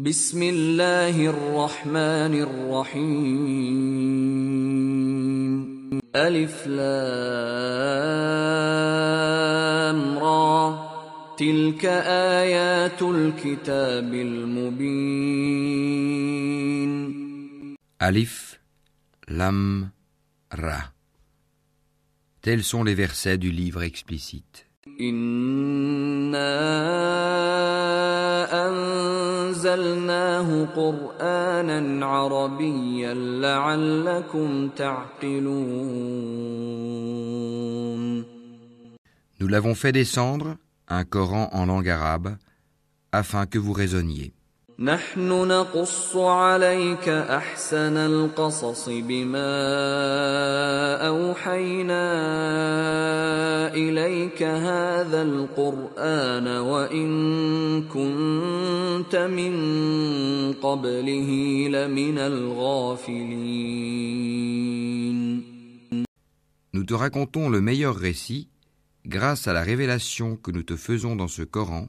بسم الله الرحمن الرحيم ألف لام را تلك آيات الكتاب المبين Alif, Lam, Ra. Tels sont les versets du livre explicite. إنا أنزلناه قرآنا عربيا لعلكم تعقلون Nous l'avons fait descendre, un Coran en langue arabe, afin que vous raisonniez. نحن نقص عليك أحسن القصص بما أوحينا إليك هذا القرآن وإن كنت من قبله لمن الغافلين Nous te racontons le meilleur récit grâce à la révélation que nous te faisons dans ce Coran,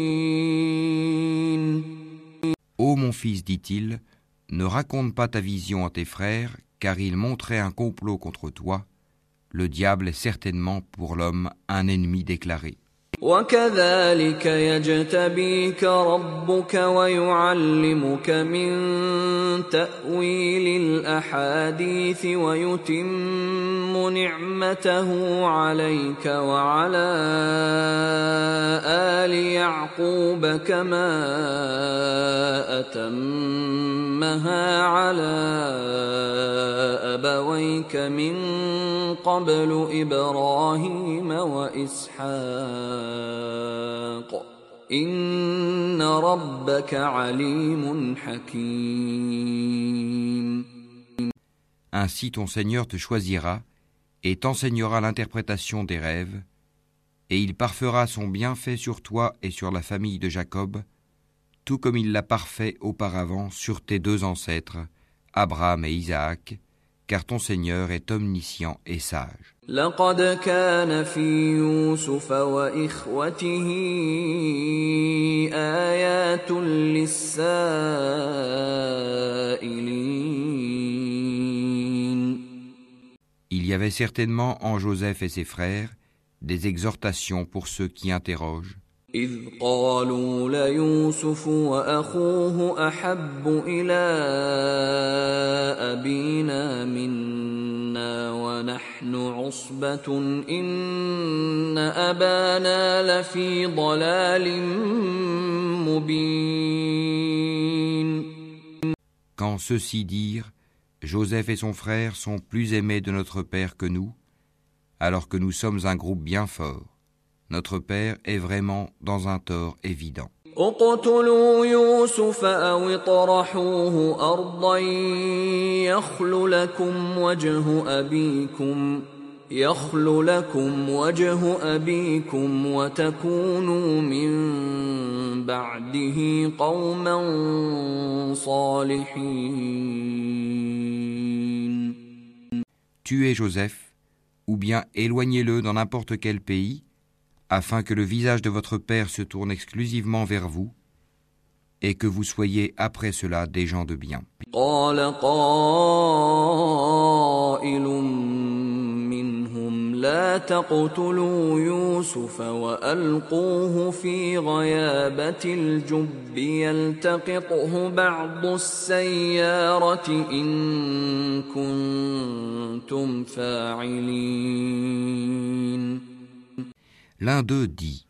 Ô mon fils, dit-il, ne raconte pas ta vision à tes frères, car ils montraient un complot contre toi. Le diable est certainement pour l'homme un ennemi déclaré. وكذلك يجتبيك ربك ويعلمك من تأويل الأحاديث ويتم نعمته عليك وعلى آل يعقوب كما أتمها على أبويك من قبل إبراهيم وإسحاق إن ربك عليم حكيم Ainsi ton Seigneur te choisira et t'enseignera l'interprétation des rêves, et il parfera son bienfait sur toi et sur la famille de Jacob, tout comme il l'a parfait auparavant sur tes deux ancêtres, Abraham et Isaac, car ton Seigneur est omniscient et sage. لقد كان في يوسف وإخوته آيات للسائلين Il y avait certainement en Joseph et ses frères des exhortations pour ceux qui interrogent, إذ قالوا ليوسف وأخوه أحب إلى أبينا منا ونحن عصبة إن أبانا لفي ضلال مبين quand ceux-ci dirent Joseph et son frère sont plus aimés de notre père que nous, alors que nous sommes un groupe bien fort. Notre père est vraiment dans un tort évident. اقتلوا يوسف أو اطرحوه أرضا يخل لكم وجه أبيكم يخل لكم وجه أبيكم وتكونوا من بعده قوما صالحين Tuez Joseph, ou bien éloignez-le dans n'importe quel pays, afin que le visage de votre père se tourne exclusivement vers vous, et que vous soyez après cela des gens de bien. قال قائل منهم لا تقتلوا يوسف والقوه في غيابه الجب يلتقطه بعض السياره ان كنتم كنتم فاعلين L'un d'eux dit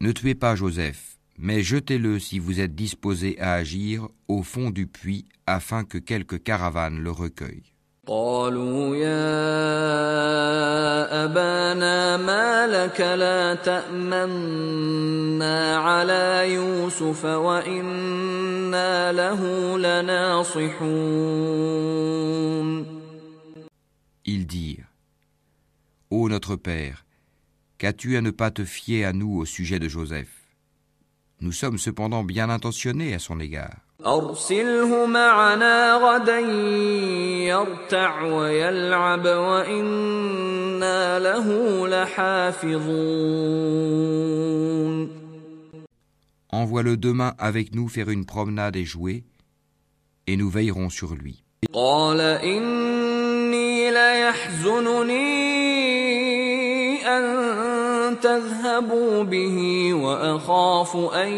Ne tuez pas Joseph, mais jetez-le si vous êtes disposé à agir au fond du puits afin que quelque caravane le recueille. قالوا يا أبانا ما لك لا تأمنا على يوسف وإنا له لناصحون Ils dirent Ô notre Père, qu'as-tu à ne pas te fier à nous au sujet de Joseph? Nous sommes cependant bien intentionnés à son égard. Envoie-le demain avec nous faire une promenade et jouer, et nous veillerons sur lui. تذهبوا به وأخاف أن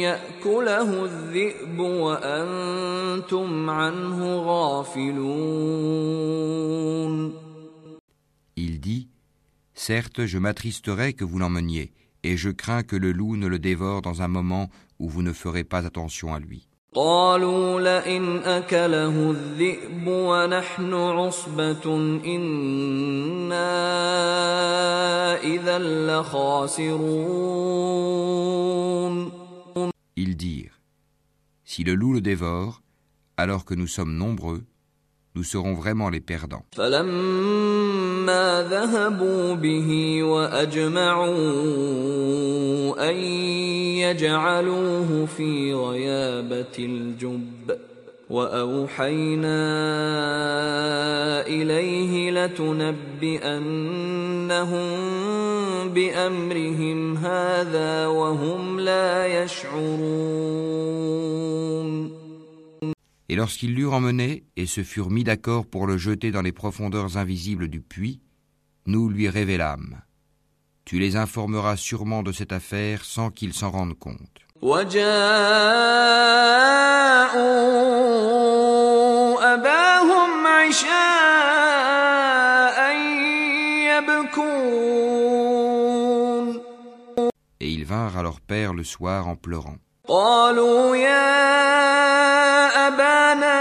يأكله الذئب وأنتم عنه غافلون Il dit Certes, je m'attristerai que vous l'emmeniez, et je crains que le loup ne le dévore dans un moment où vous ne ferez pas attention à lui. قالوا لئن أكله الذئب ونحن عصبة إنا إذا لخاسرون Ils dirent Si le loup le dévore, alors que nous sommes nombreux, nous serons vraiment les perdants. فلما ما ذهبوا به وأجمعوا أن يجعلوه في غيابة الجب وأوحينا إليه لتنبئنهم بأمرهم هذا وهم لا يشعرون. Et lorsqu'ils l'eurent emmené et se furent mis d'accord pour le jeter dans les profondeurs invisibles du puits, nous lui révélâmes. Tu les informeras sûrement de cette affaire sans qu'ils s'en rendent compte. Et ils vinrent à leur père le soir en pleurant. قالوا يا أبانا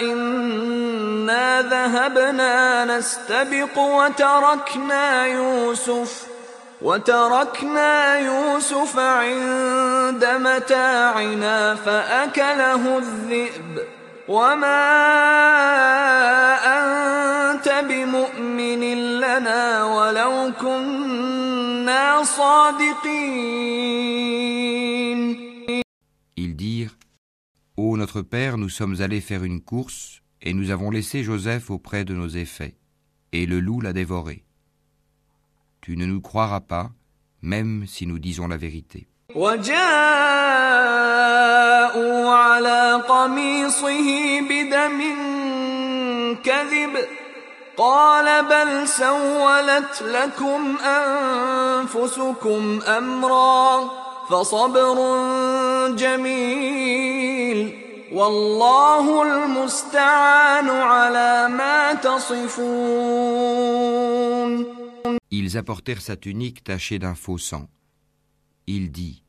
إنا ذهبنا نستبق وتركنا يوسف وتركنا يوسف عند متاعنا فأكله الذئب. وما أنت بمؤمن لنا ولو كنا Ils dirent Ô notre père, nous sommes allés faire une course, et nous avons laissé Joseph auprès de nos effets, et le loup l'a dévoré. Tu ne nous croiras pas, même si nous disons la vérité. قال بل سولت لكم انفسكم امرا فصبر جميل والله المستعان على ما تصفون Ils apportèrent sa tunique tachée d'un faux sang. Il dit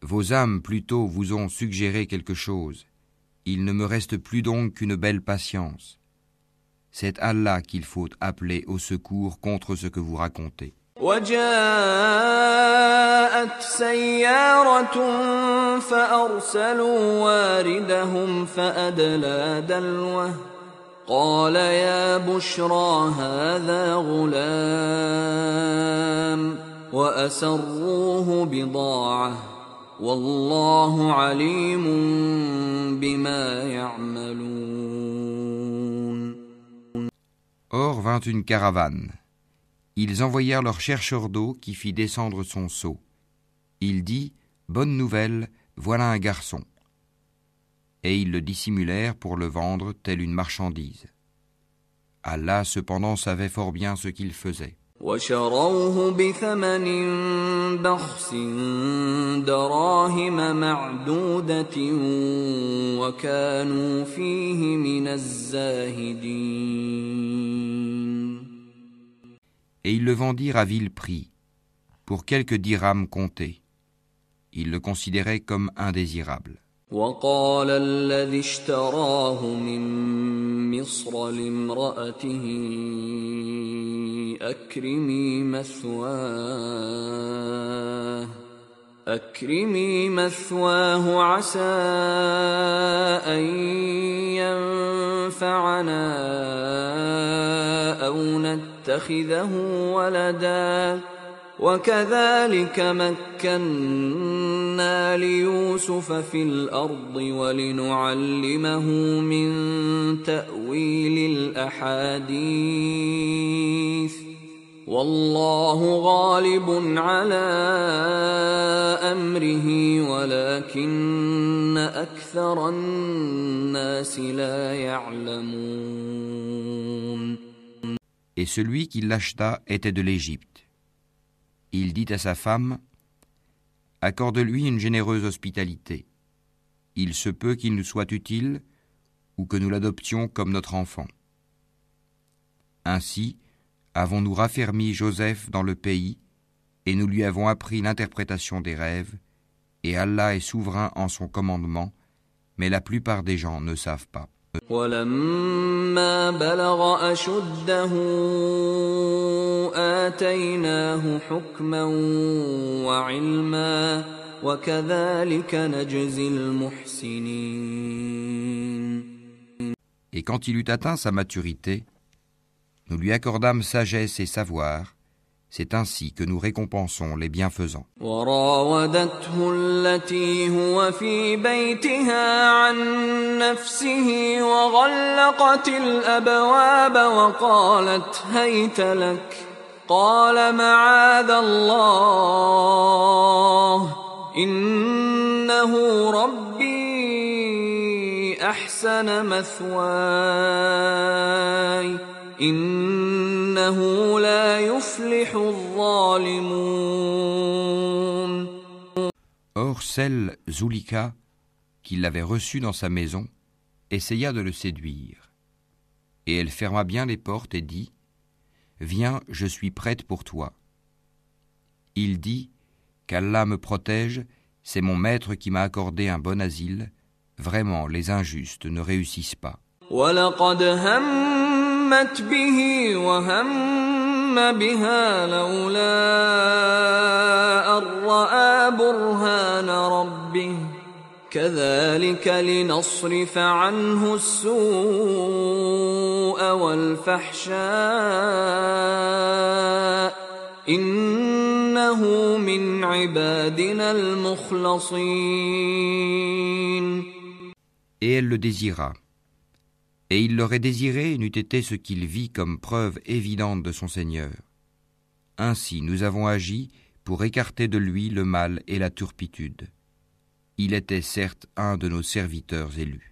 Vos âmes plutôt vous ont suggéré quelque chose. Il ne me reste plus donc qu'une belle patience. C'est Allah qu'il faut appeler au secours contre ce que vous racontez. وجاءت سيارة فأرسلوا واردهم فأدلى دلوه. قال يا بشرى هذا غلام وأسروه بضاعة. والله عليم بما يعملون. Vint une caravane. Ils envoyèrent leur chercheur d'eau qui fit descendre son seau. Il dit Bonne nouvelle, voilà un garçon. Et ils le dissimulèrent pour le vendre telle une marchandise. Allah cependant savait fort bien ce qu'il faisait. وشروه بثمن بخس دراهم معدودة وكانوا فيه من الزاهدين Et ils le vendirent à vil prix, pour quelques dirhams comptés. Ils le considéraient comme indésirable. وقال الذي اشتراه من مصر لامرأته أكرمي مثواه أكرمي مثواه عسى أن ينفعنا أو نتخذه ولداً. وكذلك مكنا ليوسف في الأرض ولنعلمه من تأويل الأحاديث والله غالب على أمره ولكن أكثر الناس لا يعلمون Et celui qui l'acheta était de l'Égypte. Il dit à sa femme Accorde-lui une généreuse hospitalité. Il se peut qu'il nous soit utile ou que nous l'adoptions comme notre enfant. Ainsi, avons-nous raffermi Joseph dans le pays et nous lui avons appris l'interprétation des rêves, et Allah est souverain en son commandement, mais la plupart des gens ne savent pas. ولما بلغ أشده آتيناه حكما وعلما وكذلك نجزي المحسنين Et quand il eut atteint sa maturité, nous lui accordâmes sagesse et savoir, C'est ainsi que nous récompensons les bienfaisants. وراودته التي هو في بيتها عن نفسه وغلقت الأبواب وقالت هيت لك. قال معاذ الله. إنه ربي أحسن مثواي. Or celle, Zulika, qui l'avait reçu dans sa maison, essaya de le séduire. Et elle ferma bien les portes et dit Viens, je suis prête pour toi. Il dit Qu'Allah me protège, c'est mon maître qui m'a accordé un bon asile. Vraiment, les injustes ne réussissent pas. همت به وهم بها لولا أن رأى برهان ربه. كذلك لنصرف عنه السوء والفحشاء. إنه من عبادنا المخلصين. Et elle le désira. Et il l'aurait désiré n'eût été ce qu'il vit comme preuve évidente de son Seigneur. Ainsi nous avons agi pour écarter de lui le mal et la turpitude. Il était certes un de nos serviteurs élus.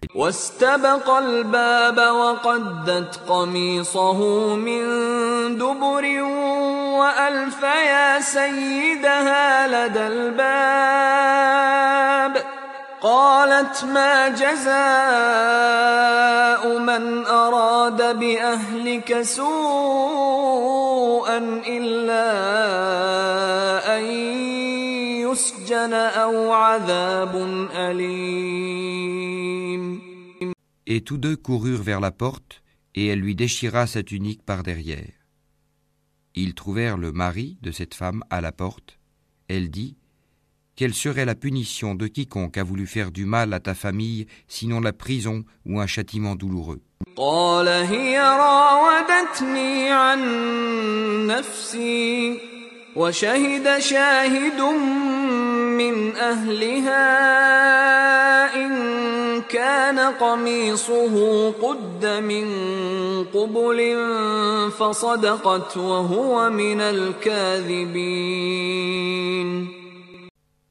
قالت ما جزاء من أراد بأهلك سوءا إلا أن يسجن أو عذاب أليم Et tous deux coururent vers la porte, et elle lui déchira sa tunique par derrière. Ils trouvèrent le mari de cette femme à la porte. Elle dit quelle serait la punition de quiconque a voulu faire du mal à ta famille, sinon la prison ou un châtiment douloureux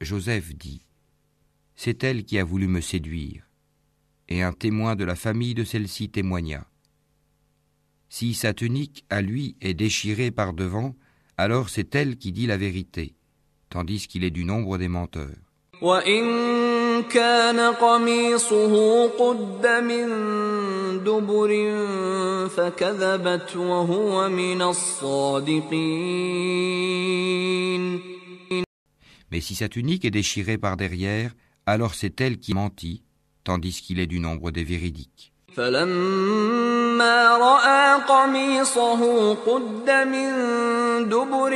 Joseph dit C'est elle qui a voulu me séduire. Et un témoin de la famille de celle-ci témoigna. Si sa tunique à lui est déchirée par devant, Alors c'est elle qui dit la vérité, tandis qu'il est du nombre des menteurs. وإن كان قميصه قد من دبر فكذبت وهو من الصادقين Mais si sa tunique est déchirée par derrière, alors c'est elle qui mentit, tandis qu'il est du nombre des véridiques. فلما رأى قميصه قد من دبر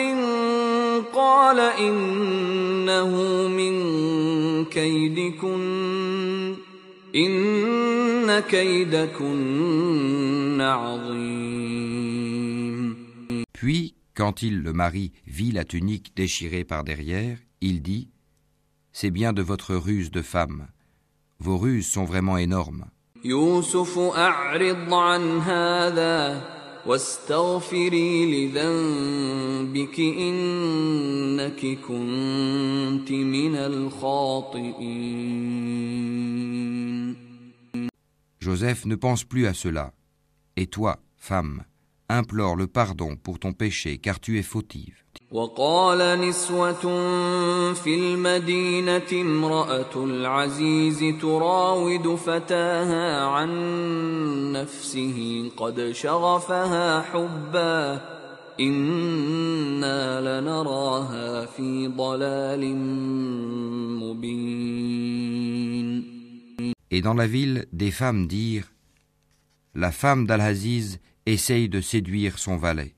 قال إنه من كيدكن إن كيدكن عظيم Puis, quand il, le mari, vit la tunique déchirée par derrière, il dit C'est bien de votre ruse de femme. Vos ruses sont vraiment énormes. Joseph ne pense plus à cela. Et toi, femme, implore le pardon pour ton péché, car tu es fautive. وقال نسوة في المدينة امرأة العزيز تراود فتاها عن نفسه قد شغفها حبا إنا لنراها في ضلال مبين Et dans la ville, des femmes dirent La femme d'Al-Aziz essaye de séduire son valet.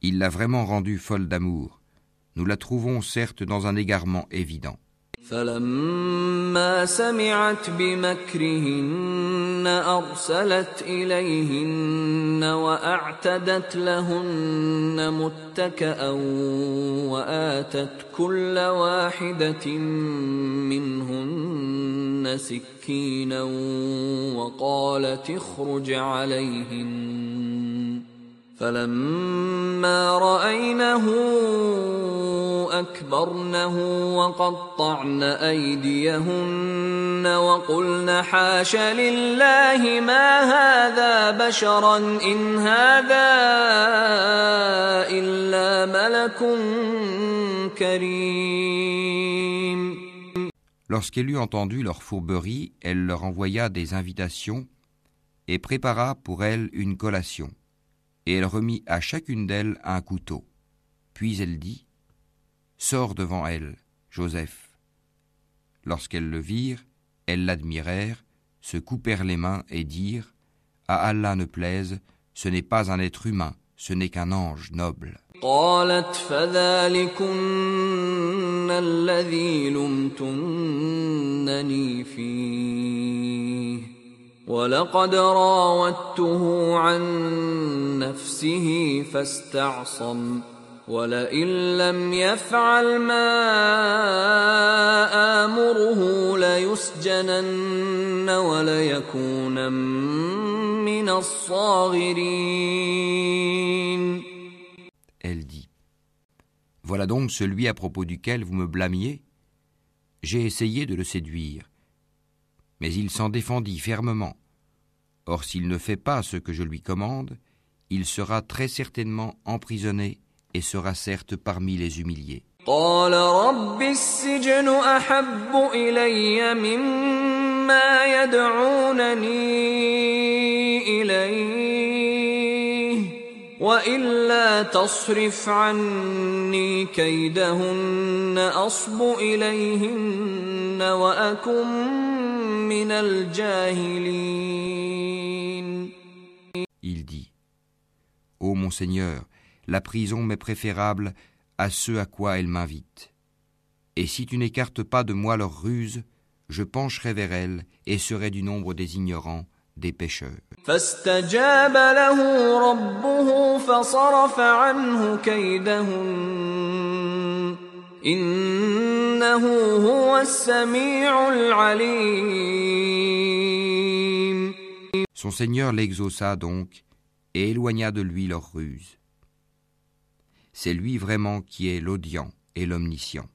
Il l'a vraiment rendue folle d'amour. Nous la trouvons certes dans un égarement évident. فلما سمعت بمكرهن أرسلت إليهن وأعتدت لهن متكأ وآتت كل واحدة منهن سكينا وقالت اخرج عليهن. فلما رأينه أكبرنه وقطعن أيديهن وقلن حاش لله ما هذا بشرا إن هذا إلا ملك كريم Lorsqu'elle eut entendu leur fourberie, elle leur envoya des invitations et prépara pour elles une collation. Et elle remit à chacune d'elles un couteau. Puis elle dit Sors devant elle, Joseph. Lorsqu'elles le virent, elles l'admirèrent, se coupèrent les mains et dirent À Allah ne plaise, ce n'est pas un être humain, ce n'est qu'un ange noble. ولقد راودته عن نفسه فاستعصم ولئن لم يفعل ما آمره ليسجنن وليكون من الصاغرين Elle dit Voilà donc celui à propos duquel vous me blâmiez J'ai essayé de le séduire, mais il s'en défendit fermement. Or, s'il ne fait pas ce que je lui commande, il sera très certainement emprisonné et sera certes parmi les humiliés. قال رب السجن أحب إلي مما يدعونني إليه وإلا تصرف عني كيدهن أصب إليهن وأكن من الجاهلين Il dit Ô mon Seigneur, la prison m'est préférable à ce à quoi elle m'invite. Et si tu n'écartes pas de moi leurs ruses, je pencherai vers elles et serai du nombre des ignorants, des pécheurs. Son Seigneur l'exauça donc et éloigna de lui leurs ruses. C'est lui vraiment qui est l'audient et l'omniscient.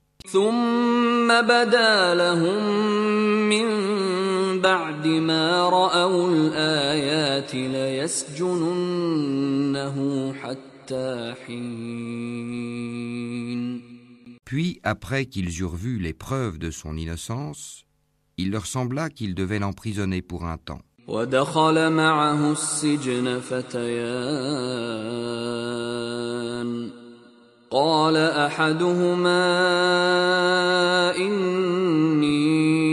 ثم بدا لهم من بعد ما رأوا الآيات ليسجننه حتى حين Puis, après qu'ils eurent vu les preuves de son innocence, il leur sembla qu'ils devaient l'emprisonner pour un temps. ودخل معه السجن فتيان قال احدهما اني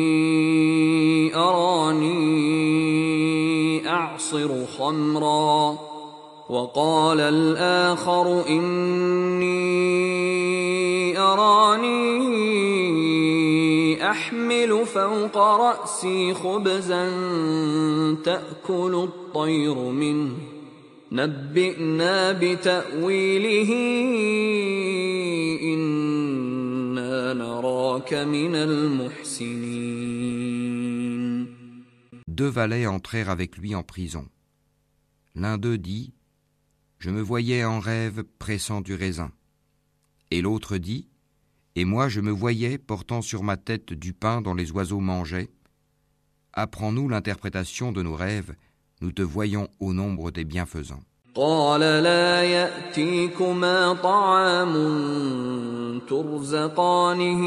خمرا وقال الآخر إني أراني أحمل فوق رأسي خبزا تأكل الطير منه نبئنا بتأويله إنا نراك من المحسنين Deux valets entrèrent avec lui en prison. L'un d'eux dit Je me voyais en rêve pressant du raisin. Et l'autre dit Et moi je me voyais portant sur ma tête du pain dont les oiseaux mangeaient. Apprends-nous l'interprétation de nos rêves, nous te voyons au nombre des bienfaisants. قال لا يأتيكما طعام ترزقانه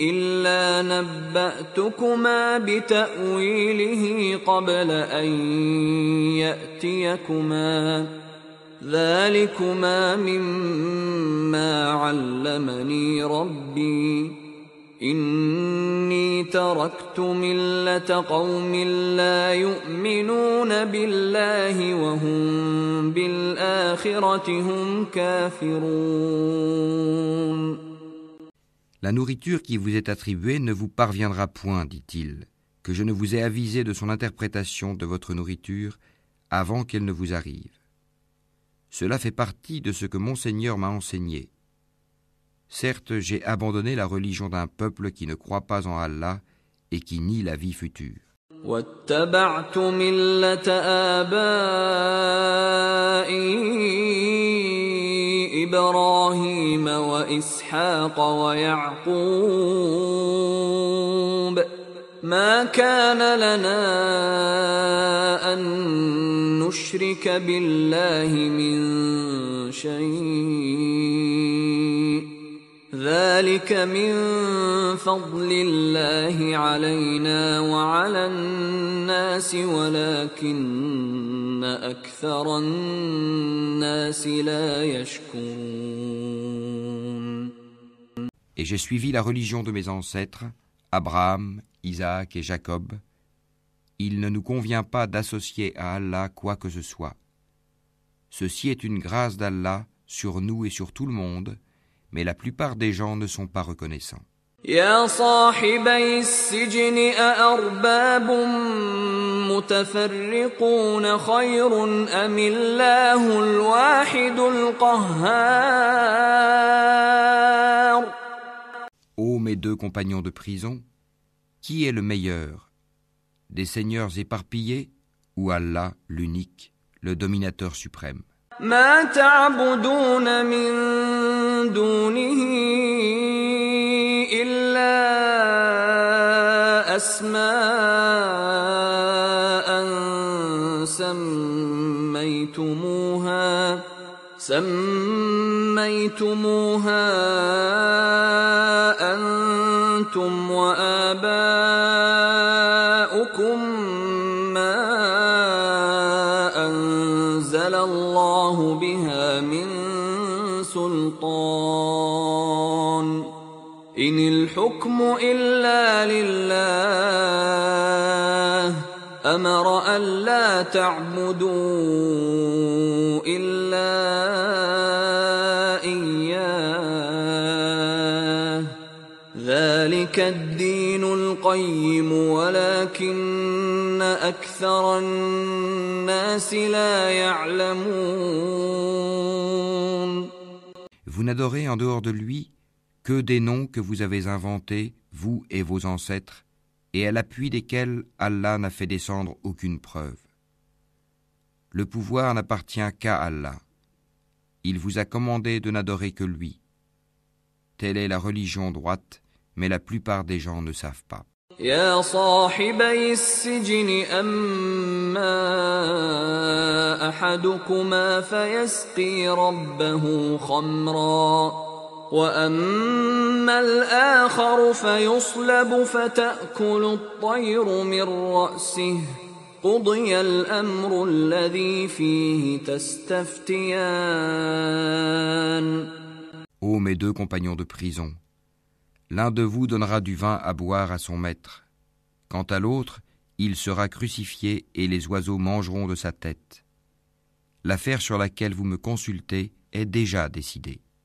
إلا نبأتكما بتأويله قبل أن يأتيكما. ذلكما مما علمني ربي. اني تركت مله قوم لا يؤمنون بالله وهم بالاخره هم كافرون La nourriture qui vous est attribuée ne vous parviendra point, dit-il, que je ne vous ai avisé de son interprétation de votre nourriture avant qu'elle ne vous arrive. Cela fait partie de ce que mon Seigneur m'a enseigné. Certes, j'ai abandonné la religion d'un peuple qui ne croit pas en Allah et qui nie la vie future. واتبعت مله ابائي ابراهيم واسحاق ويعقوب ما كان لنا ان نشرك بالله من شيء ذلك من فضل الله علينا وعلى الناس ولكن اكثر الناس لا يشكرون Et j'ai suivi la religion de mes ancêtres, Abraham, Isaac et Jacob. Il ne nous convient pas d'associer à Allah quoi que ce soit. Ceci est une grâce d'Allah sur nous et sur tout le monde, mais la plupart des gens ne sont pas reconnaissants. يا صاحبي السجن أأرباب متفرقون خير أم الله الواحد القهار Ô mes deux compagnons de prison, qui est le meilleur Des seigneurs éparpillés ou Allah l'unique, le dominateur suprême ما تعبدون من دونه إلا أسماء سميتموها سميتموها أنتم وآباؤكم. إلا لله أمر ألا تعبدوا إلا إياه ذلك الدين القيم ولكن أكثر الناس لا يعلمون Vous n'adorez en dehors de lui que des noms que vous avez inventés, vous et vos ancêtres, et à l'appui desquels Allah n'a fait descendre aucune preuve. Le pouvoir n'appartient qu'à Allah. Il vous a commandé de n'adorer que lui. Telle est la religion droite, mais la plupart des gens ne savent pas. يا صاحبي السجن أما أحدكما فيسقي ربه خمرا وأما الآخر فيصلب فتأكل الطير من رأسه قضي الأمر الذي فيه تستفتيان Ô mes deux compagnons de prison, l'un de vous donnera du vin à boire à son maître. Quant à l'autre, il sera crucifié et les oiseaux mangeront de sa tête. L'affaire sur laquelle vous me consultez est déjà décidée.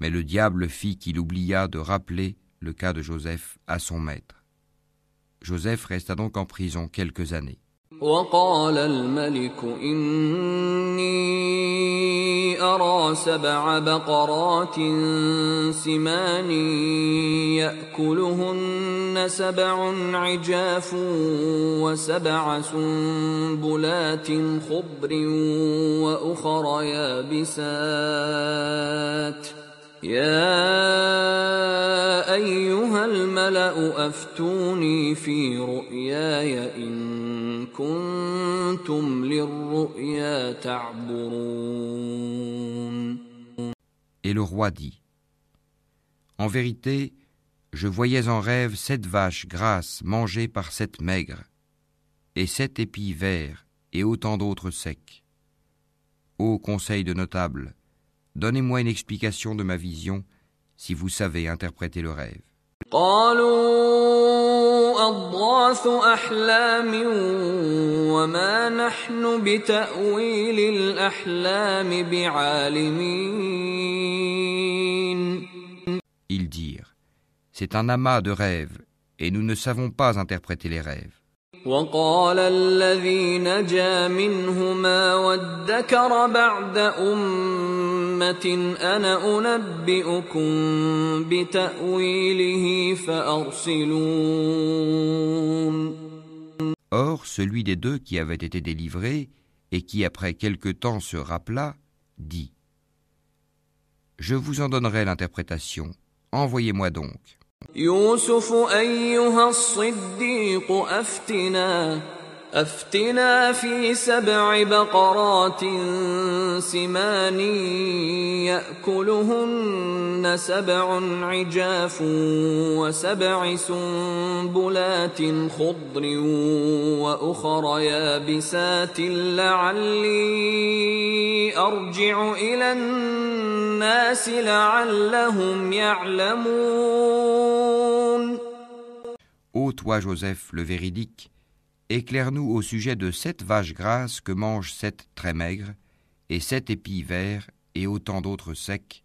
Mais le diable fit qu'il oublia de rappeler le cas de Joseph à son maître. Joseph resta donc en prison quelques années. وقال الملك إني أرى سبع بقرات سمان يأكلهن سبع عجاف وسبع سنبلات خضر وأخر يابسات يا أيها الملأ أفتوني في رؤياي إن كنتم للرؤيا تعبرون Et le roi dit En vérité, je voyais en rêve sept vaches grasses mangées par sept maigres, et sept épis verts, et autant d'autres secs. Ô conseil de notables, Donnez-moi une explication de ma vision si vous savez interpréter le rêve. Ils dirent, c'est un amas de rêves, et nous ne savons pas interpréter les rêves. وقال الذي نجا منهما وادكر بعد أمة أنا أنبئكم بتأويله فأرسلون Or, celui des deux qui avait été délivré, et qui après quelque temps se rappela, dit Je vous en donnerai l'interprétation, envoyez-moi donc. يوسف أيها الصديق أفتنا أفتنا في سبع بقرات سمان يأكلهن سبع عجاف وسبع سنبلات خضر وأخر يابسات لعلي أرجع إلى الناس لعلهم يعلمون. Ô toi, Joseph, le véridique, éclaire-nous au sujet de sept vaches grasses que mangent sept très maigres, et sept épis verts, et autant d'autres secs,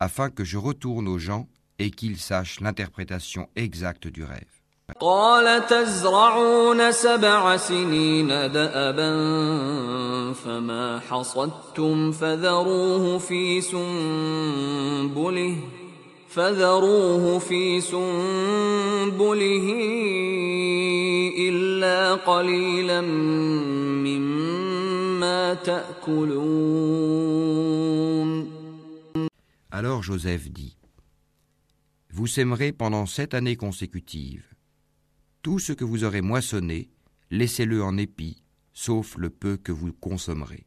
afin que je retourne aux gens et qu'ils sachent l'interprétation exacte du rêve. قال تزرعون سبع سنين دأبا فما حصدتم فذروه في سنبله فذروه في سنبله إلا قليلا مما تأكلون Alors Joseph dit Vous sèmerez pendant sept années consécutives. Tout ce que vous aurez moissonné, laissez-le en épis, sauf le peu que vous consommerez.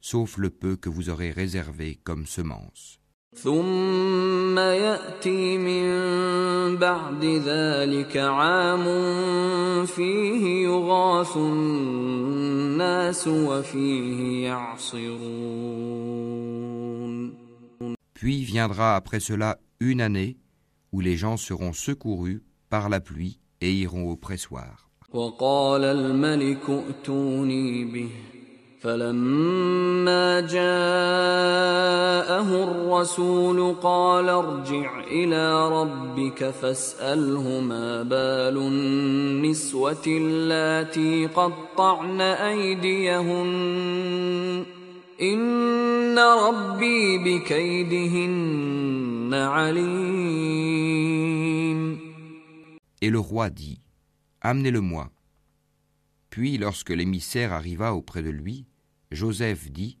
sauf le peu que vous aurez réservé comme semence. ثم يأتي من بعد ذلك عام فيه يغاث الناس وفيه يعصرون Puis viendra après cela une année où les gens seront secourus par la pluie et iront au pressoir. وقال الملك ائتوني به فلما جاءه الرسول قال ارجع إلى ربك فاسأله ما بال النسوة اللاتي قطعن أيديهن إن ربي بكيدهن عليم Et le roi dit Amenez-le-moi. Puis, lorsque l'émissaire arriva auprès de lui, Joseph dit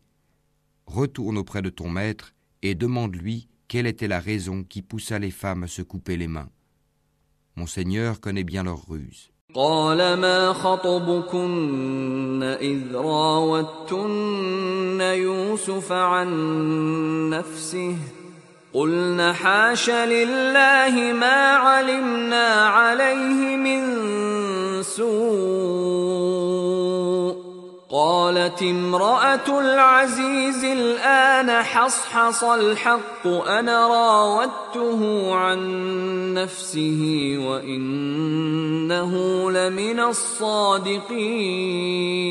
Retourne auprès de ton maître et demande-lui quelle était la raison qui poussa les femmes à se couper les mains. Mon Seigneur connaît bien leurs ruses. قلنا حاش لله ما علمنا عليه من سوء قالت امرأة العزيز الآن حصحص الحق أنا راودته عن نفسه وإنه لمن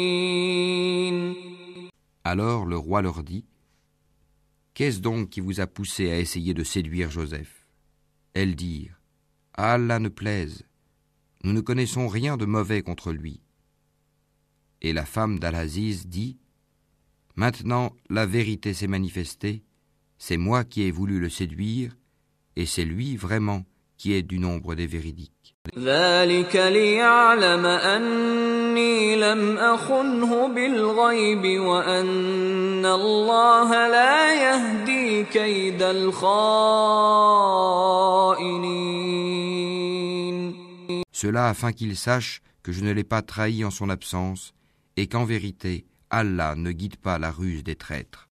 الصادقين Alors le roi leur dit Qu'est-ce donc qui vous a poussé à essayer de séduire Joseph Elles dirent Allah ne plaise, nous ne connaissons rien de mauvais contre lui. Et la femme d'Al-Aziz dit Maintenant la vérité s'est manifestée, c'est moi qui ai voulu le séduire, et c'est lui vraiment qui est du nombre des véridiques. Cela afin qu'il sache que je ne l'ai pas trahi en son absence et qu'en vérité Allah ne guide pas la ruse des traîtres.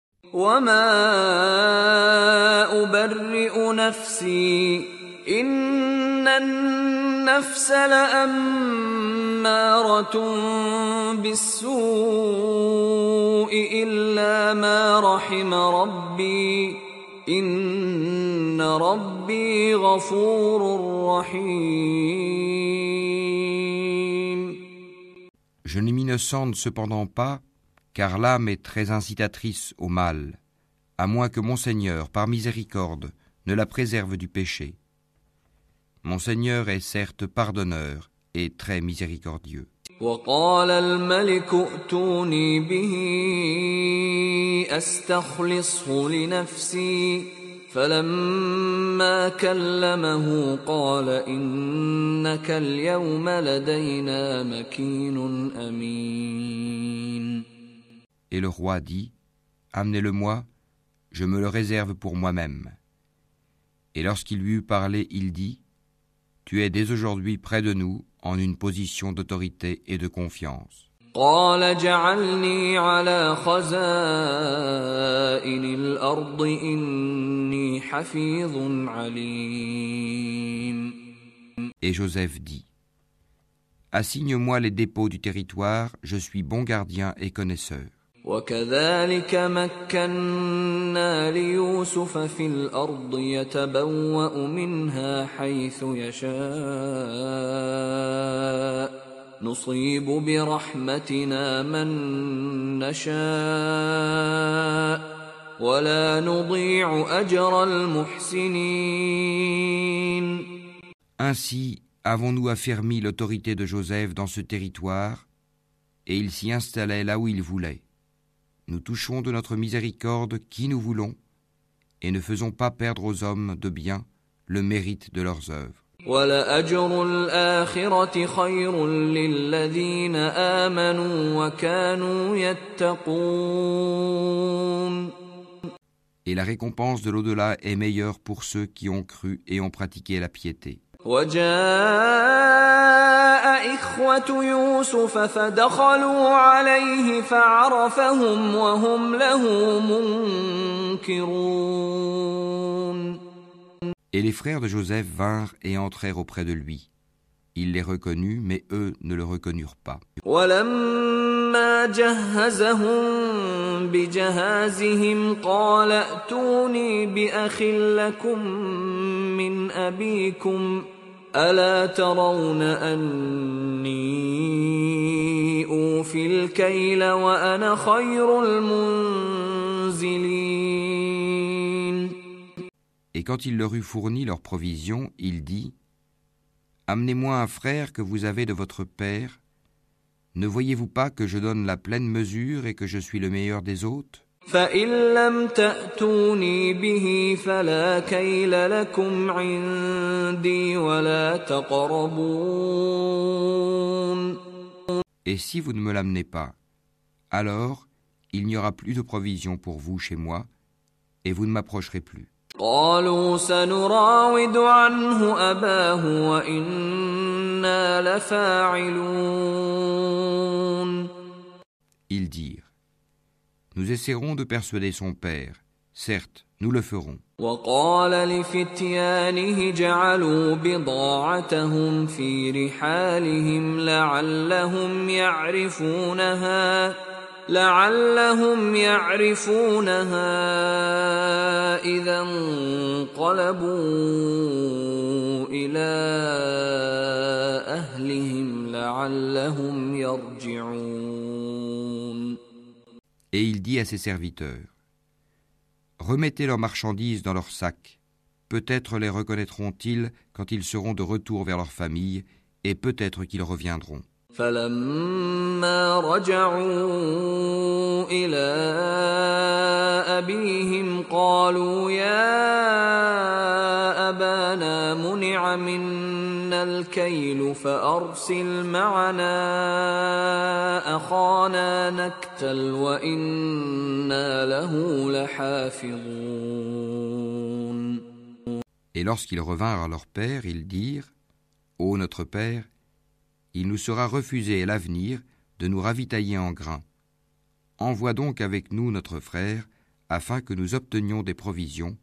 إن النفس لأمارة بالسوء إلا ما رحم ربي إن ربي غفور رحيم Je ne m'innocente cependant pas, car l'âme est très incitatrice au mal, à moins que mon Seigneur, par miséricorde, ne la préserve du péché. Mon Seigneur est certes pardonneur et très miséricordieux. وقال الملك ائتوني به استخلصه لنفسي فلما كلمه قال انك اليوم لدينا مكين امين Et le roi dit Amenez-le-moi, je me le réserve pour moi-même. Et lorsqu'il lui eut parlé, il dit tu es dès aujourd'hui près de nous en une position d'autorité et de confiance. Et Joseph dit Assigne-moi les dépôts du territoire, je suis bon gardien et connaisseur. وكذلك مكنا ليوسف في الأرض يتبوا منها حيث يشاء نصيب برحمتنا من نشاء ولا نضيع اجر المحسنين Ainsi avons-nous affermi l'autorité de Joseph dans ce territoire, et il s'y installait là où il voulait. Nous touchons de notre miséricorde qui nous voulons, et ne faisons pas perdre aux hommes de bien le mérite de leurs œuvres. Et la récompense de l'au-delà est meilleure pour ceux qui ont cru et ont pratiqué la piété. إخوة يوسف فدخلوا عليه فعرفهم وهم له منكرون Et les frères de Joseph vinrent et entrèrent auprès de lui. Il les reconnut, mais eux ne le reconnurent pas. ولما جهزهم بجهازهم قال ائتوني باخ لكم من ابيكم الا ترون اني اوفي الكيل وانا خير المنزلين Et quand il leur eut fourni leurs provisions, il dit Amenez-moi un frère que vous avez de votre père. Ne voyez-vous pas que je donne la pleine mesure et que je suis le meilleur des hôtes فإن لم تأتوني به فلا كيل لكم عندي ولا تقربون Et si vous ne me l'amenez pas, alors il n'y aura plus de provision pour vous chez moi, et vous ne m'approcherez plus. قالوا سنراود عنه أباه وإنا لفاعلون Ils dirent Nous essaierons de persuader son père. Certes, nous le ferons. وقال لفتيانه جعلوا بضاعتهم في رحالهم لعلهم يعرفونها لعلهم يعرفونها إذا انقلبوا إلى أهلهم لعلهم يرجعون Et il dit à ses serviteurs Remettez leurs marchandises dans leurs sacs. Peut-être les reconnaîtront-ils quand ils seront de retour vers leur famille, et peut-être qu'ils reviendront. فلما رجعوا إلى أبيهم قالوا يا أبانا منع منا الكيل فأرسل معنا أخانا نكتل وإنا له لحافظون. Et lorsqu'ils revinrent à leur père, ils dirent Ô notre père, il nous sera refusé à l'avenir de nous ravitailler en grains. Envoie donc avec nous notre frère, afin que nous obtenions des provisions.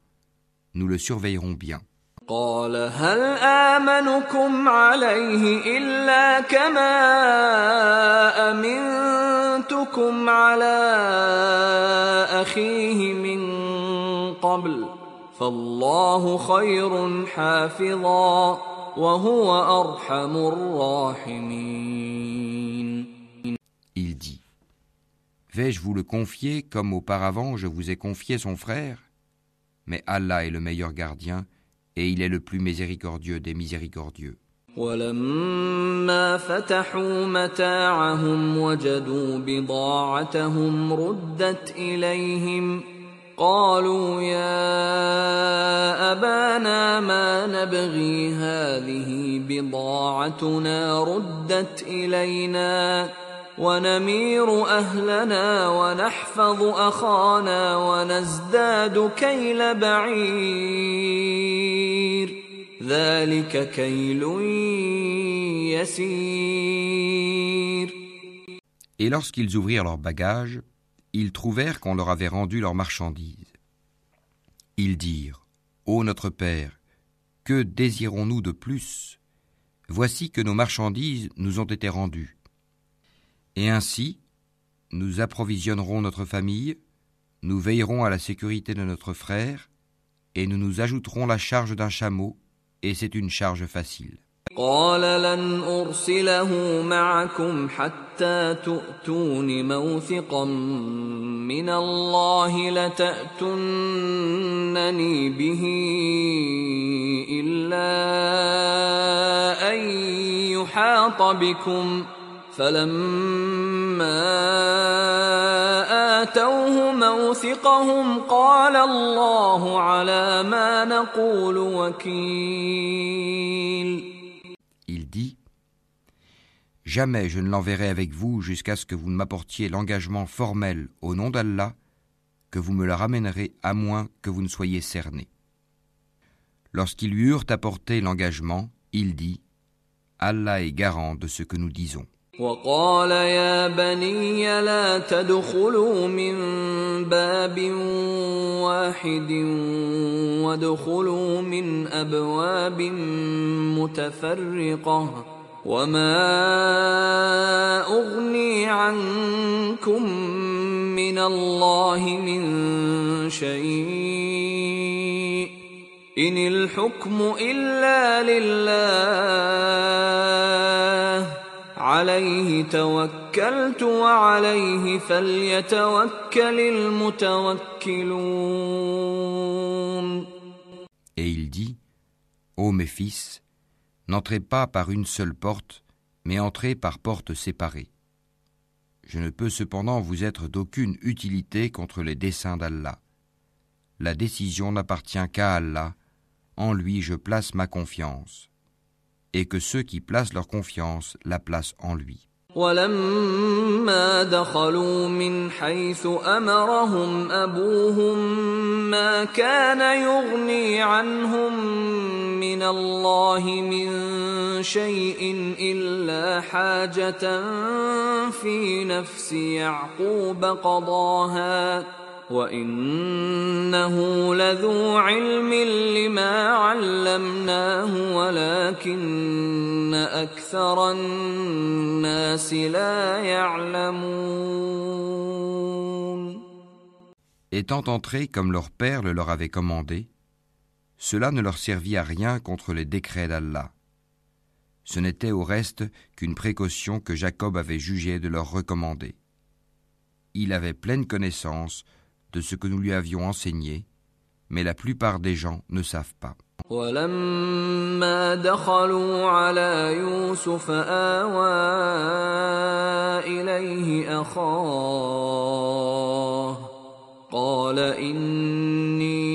Nous le surveillerons bien. قال هل آمنكم عليه إلا كما أمنتكم على أخيه من قبل فالله خير حافظا وهو أرحم الراحمين Il dit Vais-je vous le confier comme auparavant je vous ai confié son frère Mais Allah est le meilleur gardien et il est le plus miséricordieux des miséricordieux. ولما فتحوا متاعهم وجدوا بضاعتهم ردت إليهم قالوا يا أبانا ما نبغي هذه بضاعتنا ردت إلينا ونمير أهلنا ونحفظ أخانا ونزداد كيل بعير. ذلك كيل يسير. Et lorsqu'ils ouvrirent leurs bagages, ils trouvèrent qu'on leur avait rendu leurs marchandises. Ils dirent Ô notre Père, que désirons-nous de plus? Voici que nos marchandises nous ont été rendues. Et ainsi, nous approvisionnerons notre famille, nous veillerons à la sécurité de notre frère, et nous nous ajouterons la charge d'un chameau, et c'est une charge facile. قال لن أرسله معكم حتى تؤتون موثقا من الله لتأتونني به إلا أن يحاط بكم. فلما آتوه موثقهم قال الله على ما نقول وكيل. Jamais je ne l'enverrai avec vous jusqu'à ce que vous ne m'apportiez l'engagement formel au nom d'Allah, que vous me le ramènerez à moins que vous ne soyez cerné. Lorsqu'ils lui eurent apporté l'engagement, il dit Allah est garant de ce que nous disons. وقال يا بني لا تدخلوا من باب واحد وادخلوا من ابواب متفرقه وما اغني عنكم من الله من شيء ان الحكم الا لله عليه توكلت وعليه فليتوكل المتوكلون Et il dit Ô mes fils, n'entrez pas par une seule porte, mais entrez par portes séparées. Je ne peux cependant vous être d'aucune utilité contre les desseins d'Allah. La décision n'appartient qu'à Allah, en lui je place ma confiance, et que ceux qui placent leur confiance la placent en lui. ولما دخلوا من حيث أمرهم أبوهم ما كان يغني عنهم من الله من شيء إلا حاجة في نفس يعقوب قضاها وإنه لذو علم لما علمناه ولكن اكثر الناس لا يعلمون Étant entrés comme leur père le leur avait commandé, cela ne leur servit à rien contre les décrets d'Allah. Ce n'était au reste qu'une précaution que Jacob avait jugé de leur recommander. Il avait pleine connaissance de ce que nous lui avions enseigné, mais la plupart des gens ne savent pas. ولما دخلوا على يوسف آوى إليه أخاه قال إني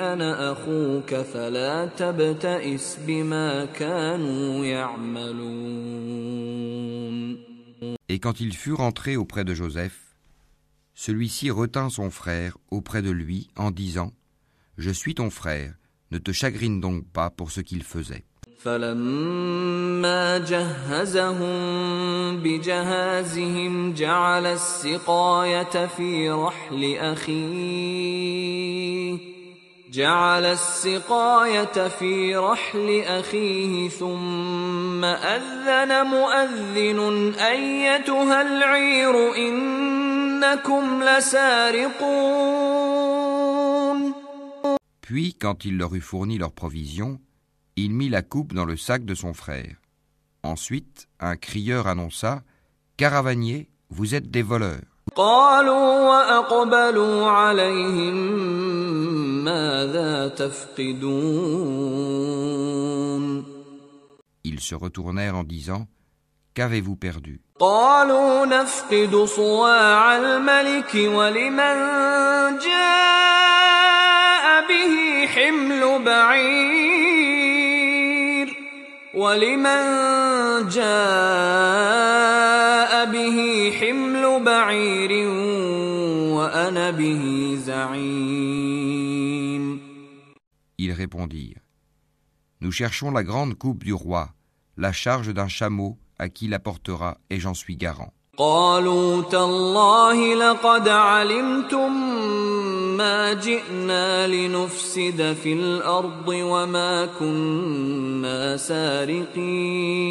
أنا أخوك فلا تبتئس بما كانوا يعملون Et quand il fut rentré auprès de Joseph, celui-ci retint son frère auprès de lui en disant Je suis ton frère, ne te chagrine donc pas pour ce qu'il faisait. فلما جهزهم بجهازهم جعل السقاية في رحل أخيه جعل السقاية في رحل أخيه ثم أذن مؤذن أيتها العير إنكم لسارقون Puis, quand il leur eut fourni leurs provisions, il mit la coupe dans le sac de son frère. Ensuite, un crieur annonça Caravaniers, vous êtes des voleurs. Ils se retournèrent en disant Qu'avez-vous perdu? حمل بعير ولمن جاء به حمل بعير وأنا به زعيم Ils répondirent Nous cherchons la grande coupe du roi, la charge d'un chameau à qui la portera, et j'en suis garant. قالوا تالله لقد علمتم ما جئنا لنفسد في الارض وما كنا سارقين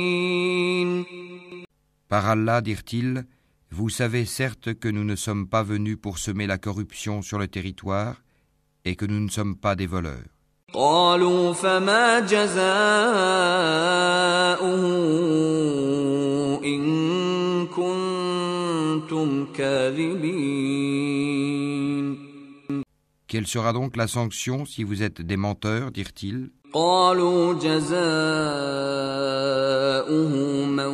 Par Allah, dirent-ils, vous savez certes que nous ne sommes pas venus pour semer la corruption sur le territoire et que nous ne sommes pas des voleurs. قالوا فما جزاؤه ان كنتم كاذبين Quelle sera donc la sanction si vous êtes des menteurs dirent-ils قالوا جزاؤه من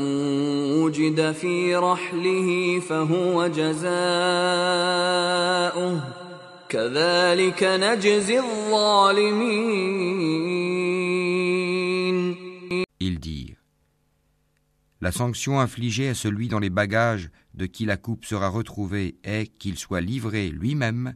وجد في رحله فهو جزاؤه كذلك نجزي الظالمين Ils dirent La sanction infligée à celui dans les bagages de qui la coupe sera retrouvée est qu'il soit livré lui-même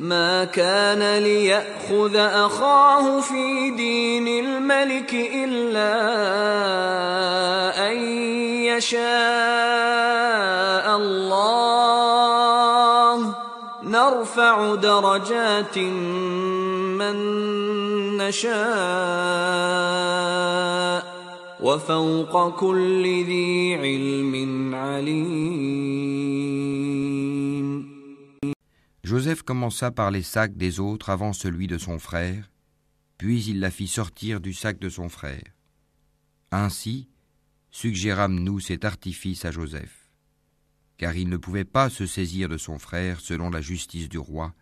ما كان ليأخذ أخاه في دين الملك إلا أن يشاء الله. نرفع درجات من نشاء وفوق كل ذي علم عليم. Joseph commença par les sacs des autres avant celui de son frère, puis il la fit sortir du sac de son frère. Ainsi, suggérâmes-nous cet artifice à Joseph, car il ne pouvait pas se saisir de son frère selon la justice du roi,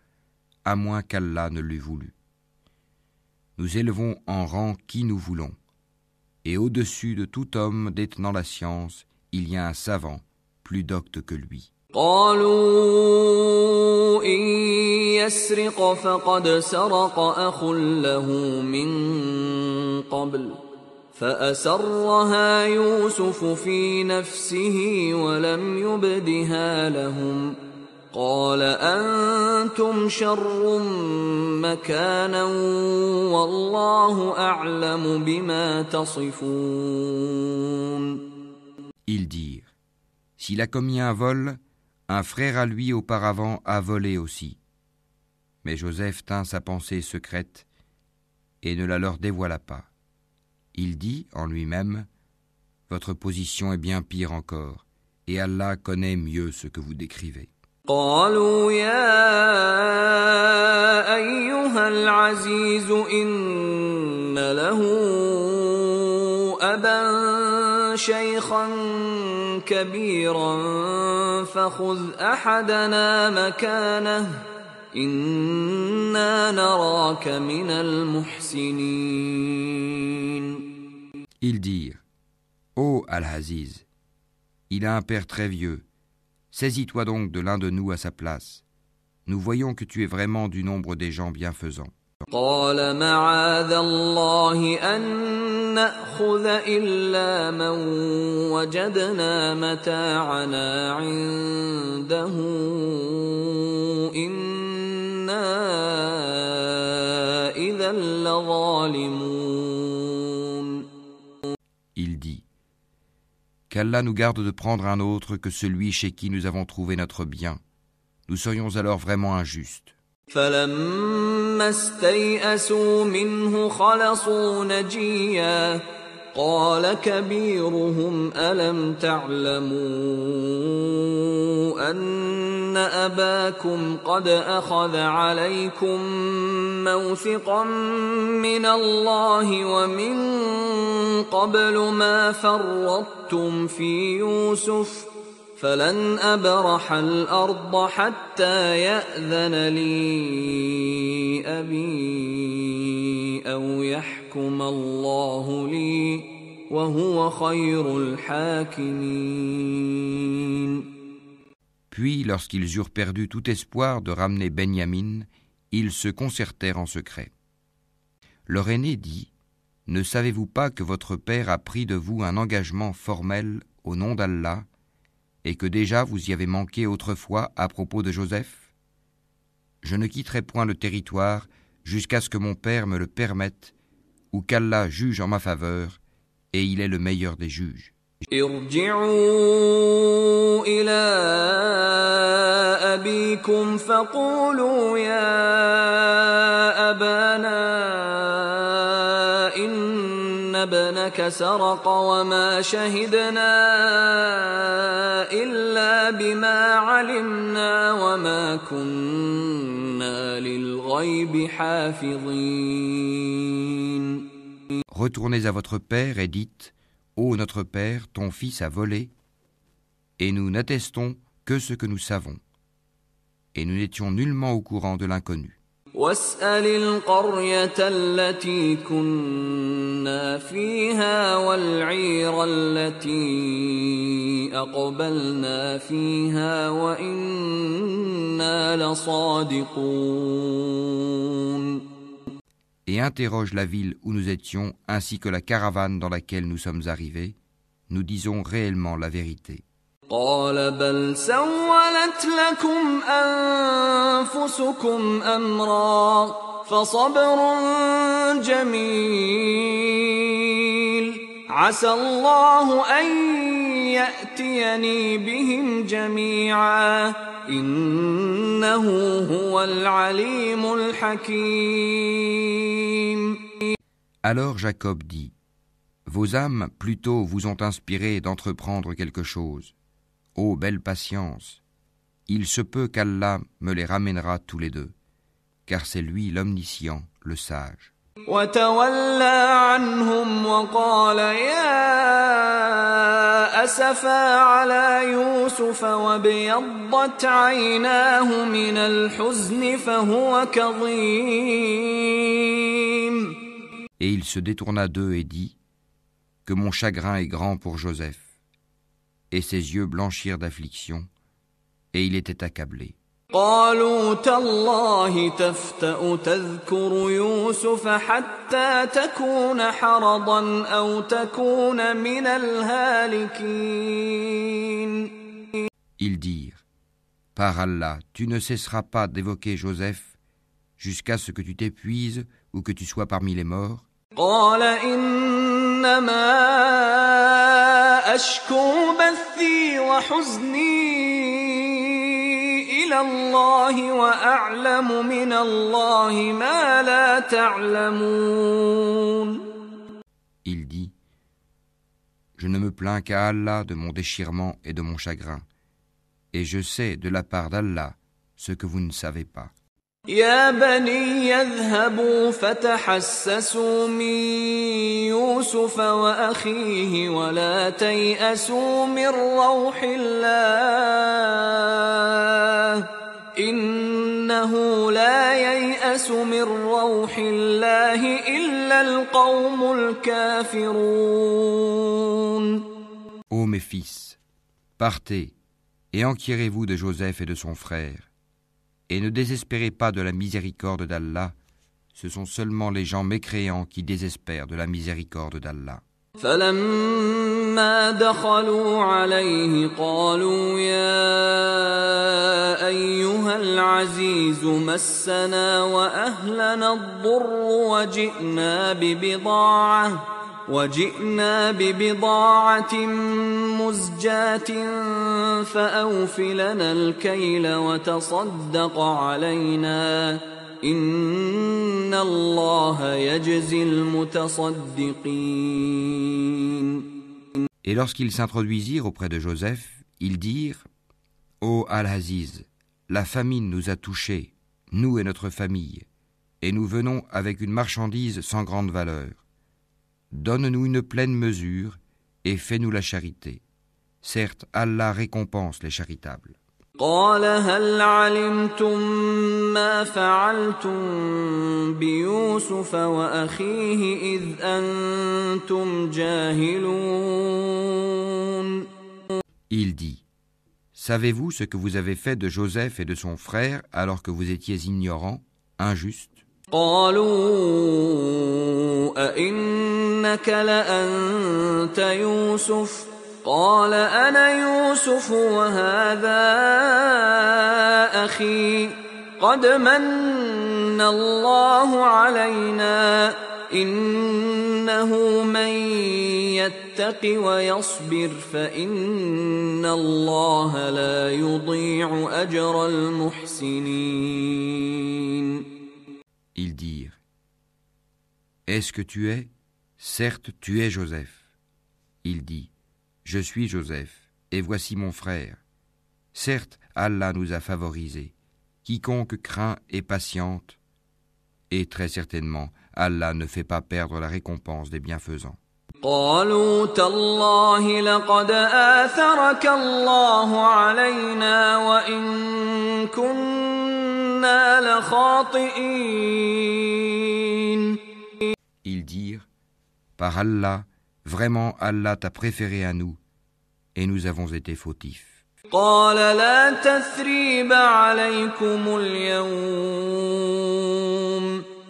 à moins qu'Allah ne l'eût voulu. Nous élevons en rang qui nous voulons, et au-dessus de tout homme détenant la science, il y a un savant, plus docte que lui. قالوا إن يسرق فقد سرق أخ له من قبل فأسرها يوسف في نفسه ولم يبدها لهم قال أنتم شر مكانا والله أعلم بما تصفون. Ils dirent S'il a commis un vol, un frère à lui auparavant a volé aussi. Mais Joseph tint sa pensée secrète et ne la leur dévoila pas. Il dit en lui-même Votre position est bien pire encore, et Allah connaît mieux ce que vous décrivez. قالوا يا أيها العزيز إن له أبا شيخا كبيرا فخذ أحدنا مكانه إنا نراك من المحسنين Ils dirent Ô Al-Aziz, il a un père très vieux. Saisis-toi donc de l'un de nous à sa place. Nous voyons que tu es vraiment du nombre des gens bienfaisants. قال معاذ الله أن نأخذ إلا من وجدنا متاعنا عنده إنا إذا لظالمون Il dit Qu'Allah nous garde de prendre un autre que celui chez qui nous avons trouvé notre bien. Nous serions alors vraiment injustes. فلما استيئسوا منه خلصوا نجيا قال كبيرهم الم تعلموا ان اباكم قد اخذ عليكم موثقا من الله ومن قبل ما فرطتم في يوسف فلن أبرح الأرض حتى يأذن لي أبي أو يحكم الله لي وهو خير الحاكمين Puis, lorsqu'ils eurent perdu tout espoir de ramener Benyamin, ils se concertèrent en secret. Leur aîné dit Ne savez-vous pas que votre père a pris de vous un engagement formel au nom d'Allah et que déjà vous y avez manqué autrefois à propos de Joseph Je ne quitterai point le territoire jusqu'à ce que mon père me le permette ou qu'Allah juge en ma faveur, et il est le meilleur des juges. ارجعوا إلى أبيكم فقولوا يا إن ابنك سرق وما شهدنا إلا بما علمنا وما كنا للغيب حافظين Retournez à votre père et dites Ô notre père, ton fils a volé, et nous n'attestons que ce que nous savons, et nous n'étions nullement au courant de l'inconnu. واسأل القرية التي كنا فيها والعير التي أقبلنا فيها وإنا لصادقون Et interroge la ville où nous étions ainsi que la caravane dans laquelle nous sommes arrivés. Nous disons réellement la vérité. قال بل سولت لكم أنفسكم أمرا فصبر جميل عسى الله أن يأتيني بهم جميعا إنه هو العليم الحكيم Alors Jacob dit Vos âmes plutôt vous ont inspiré d'entreprendre quelque chose. Ô belle patience, il se peut qu'Allah me les ramènera tous les deux, car c'est lui l'omniscient, le sage. وتولى عنهم وقال يا أسفا على يوسف وابيضت عيناه من الحزن فهو كظيم Et il se détourna d'eux et dit Que mon chagrin est grand pour Joseph. Et ses yeux blanchirent d'affliction, et il était accablé. قالوا تالله تفتأ تذكر يوسف حتى تكون حرضا أو تكون من الهالكين Ils dirent Par Allah, tu ne cesseras pas d'évoquer Joseph jusqu'à ce que tu t'épuises ou que tu sois parmi les morts. قال إنما أشكو بثي وحزني إلى الله وأعلم من الله ما لا تعلمون Il dit Je ne me plains qu'à Allah de mon déchirement et de mon chagrin, et je sais de la part d'Allah ce que vous ne savez pas. يا بني يذهبوا فتحسسوا من يوسف وأخيه ولا تيأسوا من روح الله إنه لا ييأس من روح الله إلا القوم الكافرون. Ô mes fils, partez et enquirez-vous de Joseph et de son frère, et ne désespérez pas de la miséricorde d'Allah, ce sont seulement les gens mécréants qui désespèrent de la miséricorde d'Allah. فلما دخلوا عليه قالوا يا ايها العزيز مسنا واهلنا الضر وجئنا ببضاعه وجئنا ببضاعة مزجاة فأوف لنا الكيل وتصدق علينا إن الله يجزي المتصدقين Et lorsqu'ils s'introduisirent auprès de Joseph, ils dirent Ô Al-Aziz, la famine nous a touchés, nous et notre famille, et nous venons avec une marchandise sans grande valeur. Donne-nous une pleine mesure et fais-nous la charité. Certes, Allah récompense les charitables. قال هل علمتم ما فعلتم بيوسف وأخيه إذ أنتم جاهلون Il dit Savez-vous ce que vous avez fait de Joseph et de son frère alors que vous étiez ignorants, injustes قالوا أئنك لأنت يوسف؟ قال أنا يوسف وهذا أخي. قد من الله علينا إنه من يتق ويصبر فإن الله لا يضيع أجر المحسنين. Ils dirent Est-ce que tu es Certes, tu es Joseph. Il dit Je suis Joseph, et voici mon frère. Certes, Allah nous a favorisés. Quiconque craint et patiente, et très certainement, Allah ne fait pas perdre la récompense des bienfaisants. قالوا تالله لقد آثرك الله علينا وإن كنا لخاطئين Ils dirent Par Allah, vraiment Allah t'a préféré à nous, et nous avons été fautifs. قال لا تثريب عليكم اليوم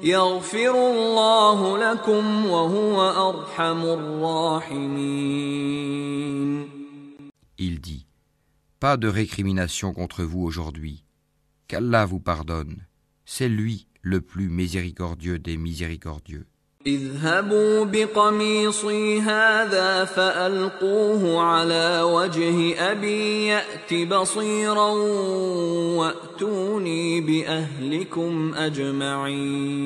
يغفر الله لكم وهو أرحم الراحمين Il dit Pas de récrimination contre vous aujourd'hui. Qu'Allah vous pardonne. C'est lui le plus miséricordieux des miséricordieux. اذهبوا بقميصي هذا فألقوه على وجه أبي يأت بصيرا وأتوني بأهلكم أجمعين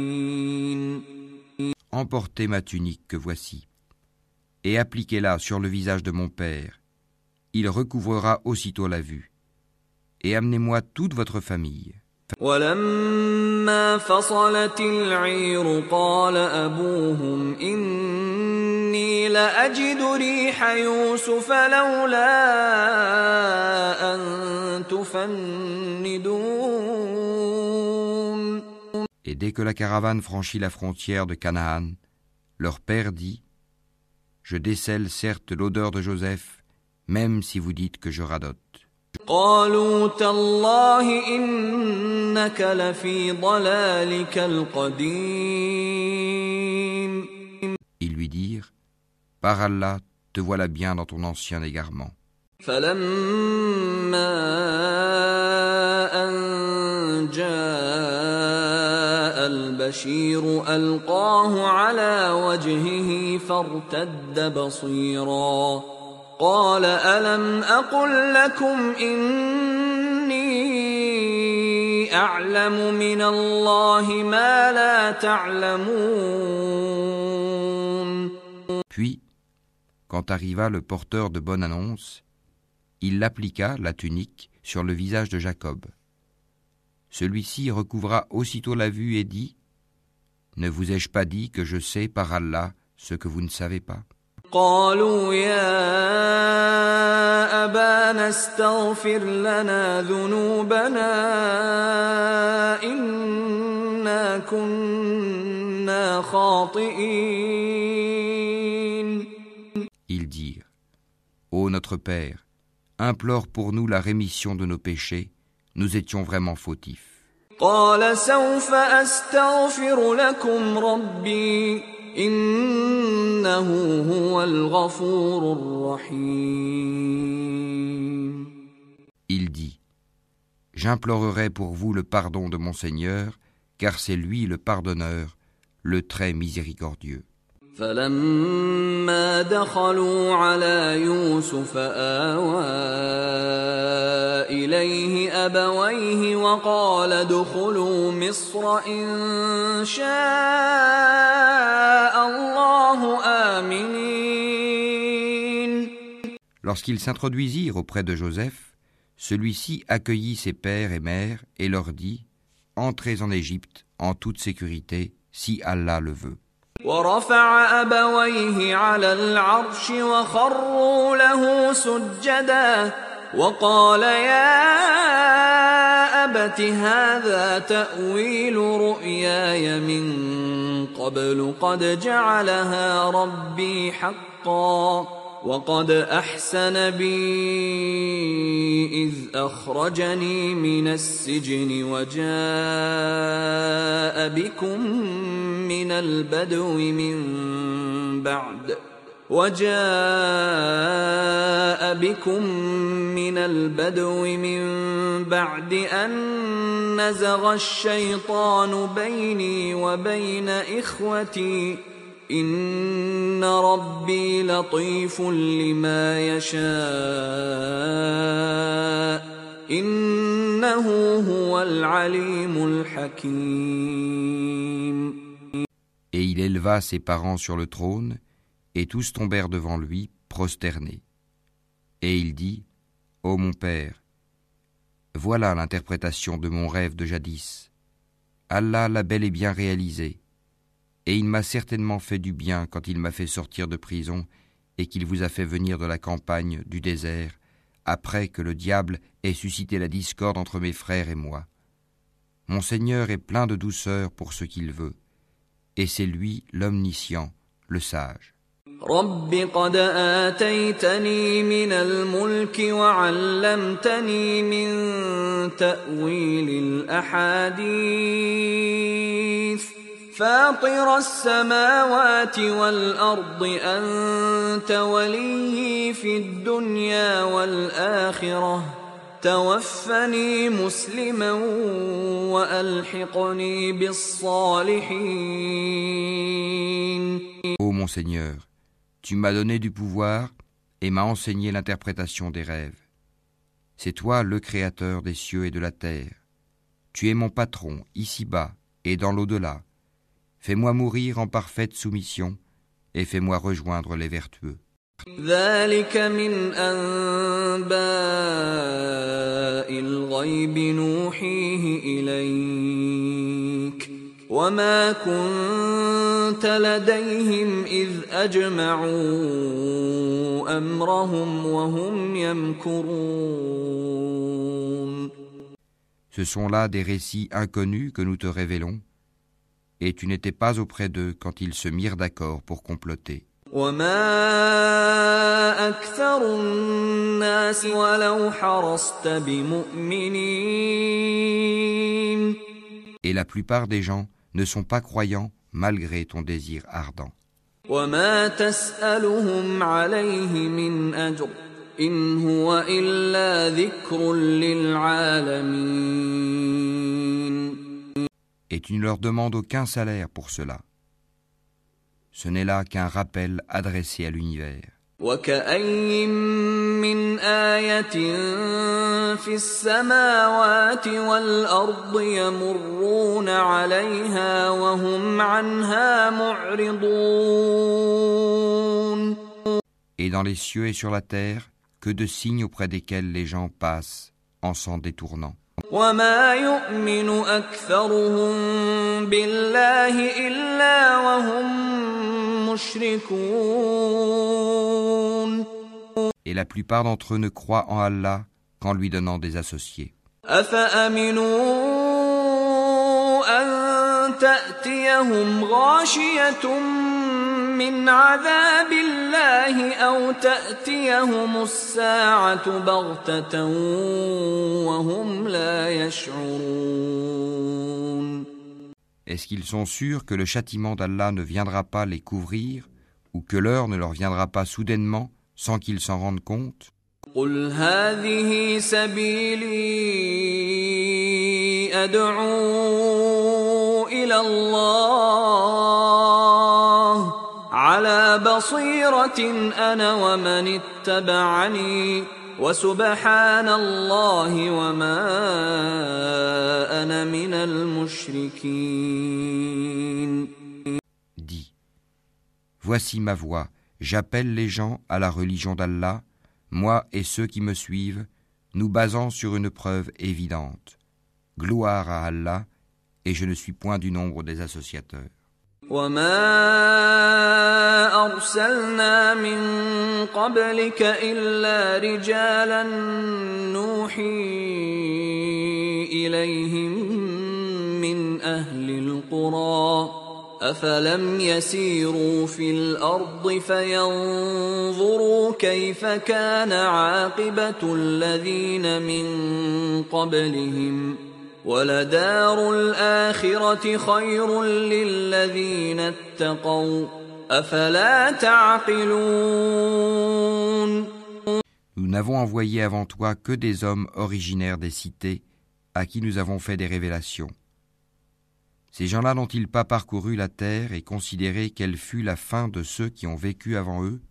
Emportez ma tunique que voici, et appliquez-la sur le visage de mon père. Il recouvrera aussitôt la vue. Et amenez-moi toute votre famille. ولما فصلت العير قال أبوهم إني لأجد ريح يوسف لولا أن تفندون Et dès que la caravane franchit la frontière de Canaan, leur père dit Je décèle certes l'odeur de Joseph, même si vous dites que je radote. قالوا تالله إنك لفي ضلالك القديم Ils lui dirent Par Allah, te voilà bien dans ton ancien égarement. فلما أن جاء البشير ألقاه على وجهه فارتد بصيرا قال ألم أقل لكم إني أعلم من الله ما لا تعلمون Puis, quand arriva le porteur de bonne annonce, il appliqua la tunique sur le visage de Jacob. Celui-ci recouvra aussitôt la vue et dit Ne vous ai-je pas dit que je sais par Allah ce que vous ne savez pas قالوا يا أبانا استغفر لنا ذنوبنا إنا كنا خاطئين Ils dirent Ô notre Père, implore pour nous la rémission de nos péchés, nous étions vraiment fautifs. قال سوف أستغفر لكم ربي إنه هو الغفور الرحيم Il dit J'implorerai pour vous le pardon de mon Seigneur, car c'est lui le pardonneur, le très miséricordieux. فلما دخلوا على يوسف آوى إليه أبويه وقال ادخلوا مصر إن شاء الله آمنين Lorsqu'ils s'introduisirent auprès de Joseph, celui-ci accueillit ses pères et mères et leur dit Entrez en Égypte en toute sécurité, si Allah le veut. ورفع أبويه على العرش وخروا له سجدا وقال يا أبت هذا تأويل رؤياي من قبل قد جعلها ربي حقا وقد أحسن بي إذ أخرجني من السجن وجاء بكم من البدو من بعد وجاء بكم من البدو من بعد أن نزغ الشيطان بيني وبين إخوتي إن ربي لطيف لما يشاء إنه هو العليم الحكيم Et il éleva ses parents sur le trône, et tous tombèrent devant lui, prosternés. Et il dit, Ô mon père, voilà l'interprétation de mon rêve de jadis. Allah l'a bel et bien réalisé, et il m'a certainement fait du bien quand il m'a fait sortir de prison et qu'il vous a fait venir de la campagne, du désert, après que le diable ait suscité la discorde entre mes frères et moi. Mon Seigneur est plein de douceur pour ce qu'il veut, et c'est lui l'omniscient, le sage. رب قد آتيتني من الملك وعلمتني من تأويل الأحاديث فاطر السماوات والأرض أنت ولي في الدنيا والآخرة توفني مسلما وألحقني بالصالحين Ô mon Seigneur, Tu m'as donné du pouvoir et m'as enseigné l'interprétation des rêves. C'est toi le Créateur des cieux et de la terre. Tu es mon patron ici-bas et dans l'au-delà. Fais-moi mourir en parfaite soumission et fais-moi rejoindre les vertueux. وما كنت لديهم إذ أجمعوا أمرهم وهم يمكرون Ce sont là des récits inconnus que nous te révélons, et tu n'étais pas auprès d'eux quand ils se mirent d'accord pour comploter. Et la plupart des gens ne sont pas croyants malgré ton désir ardent Et tu ne leur demandes aucun salaire pour cela. Ce n'est là qu'un rappel adressé à l'univers. وكأي من آية في السماوات والأرض يمرون عليها وهم عنها معرضون Et dans les cieux et sur la terre, que de signes auprès desquels les gens passent en s'en détournant. وما يؤمن أكثرهم بالله إلا وهم Et la plupart d'entre eux ne croient en Allah qu'en lui donnant des associés. Est-ce qu'ils sont sûrs que le châtiment d'Allah ne viendra pas les couvrir ou que l'heure ne leur viendra pas soudainement sans qu'ils s'en rendent compte? Dis, voici ma voix, j'appelle les gens à la religion d'Allah, moi et ceux qui me suivent, nous basant sur une preuve évidente. Gloire à Allah, et je ne suis point du nombre des associateurs. وما أرسلنا من قبلك إلا رجالا نوحي إليهم من أهل القرى أفلم يسيروا في الأرض فينظروا كيف كان عاقبة الذين من قبلهم ۖ Nous n'avons envoyé avant toi que des hommes originaires des cités à qui nous avons fait des révélations. Ces gens-là n'ont-ils pas parcouru la terre et considéré quelle fut la fin de ceux qui ont vécu avant eux?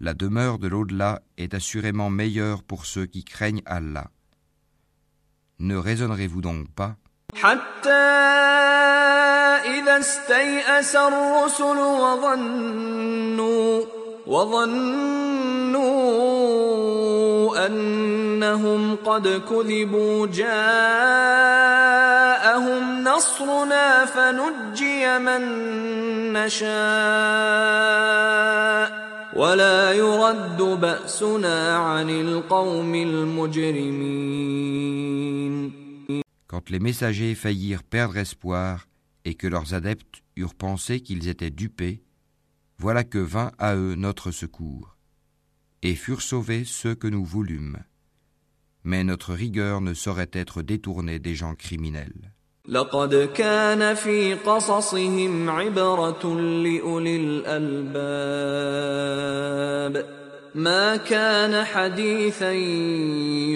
La demeure de l'au-delà est assurément meilleure pour ceux qui craignent Allah. Ne raisonnerez-vous donc pas? حتى إذا استيأس الرسل وظنوا وظنوا أنهم قد كذبوا جاءهم نصرنا فنجي من نشاء. Quand les messagers faillirent perdre espoir et que leurs adeptes eurent pensé qu'ils étaient dupés, Voilà que vint à eux notre secours, et furent sauvés ceux que nous voulûmes. Mais notre rigueur ne saurait être détournée des gens criminels. لقد كان في قصصهم عبرة لأولي الألباب. ما كان حديثا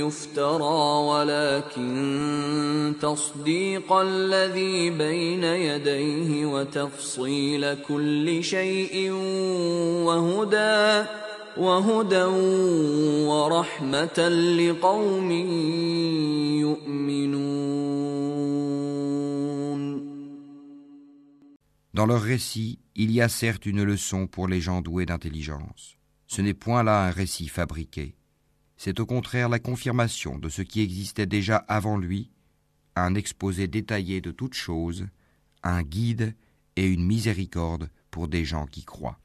يفترى ولكن تصديق الذي بين يديه وتفصيل كل شيء وهدى وهدى ورحمة لقوم يؤمنون. Dans leur récit, il y a certes une leçon pour les gens doués d'intelligence. Ce n'est point là un récit fabriqué, c'est au contraire la confirmation de ce qui existait déjà avant lui, un exposé détaillé de toutes choses, un guide et une miséricorde pour des gens qui croient.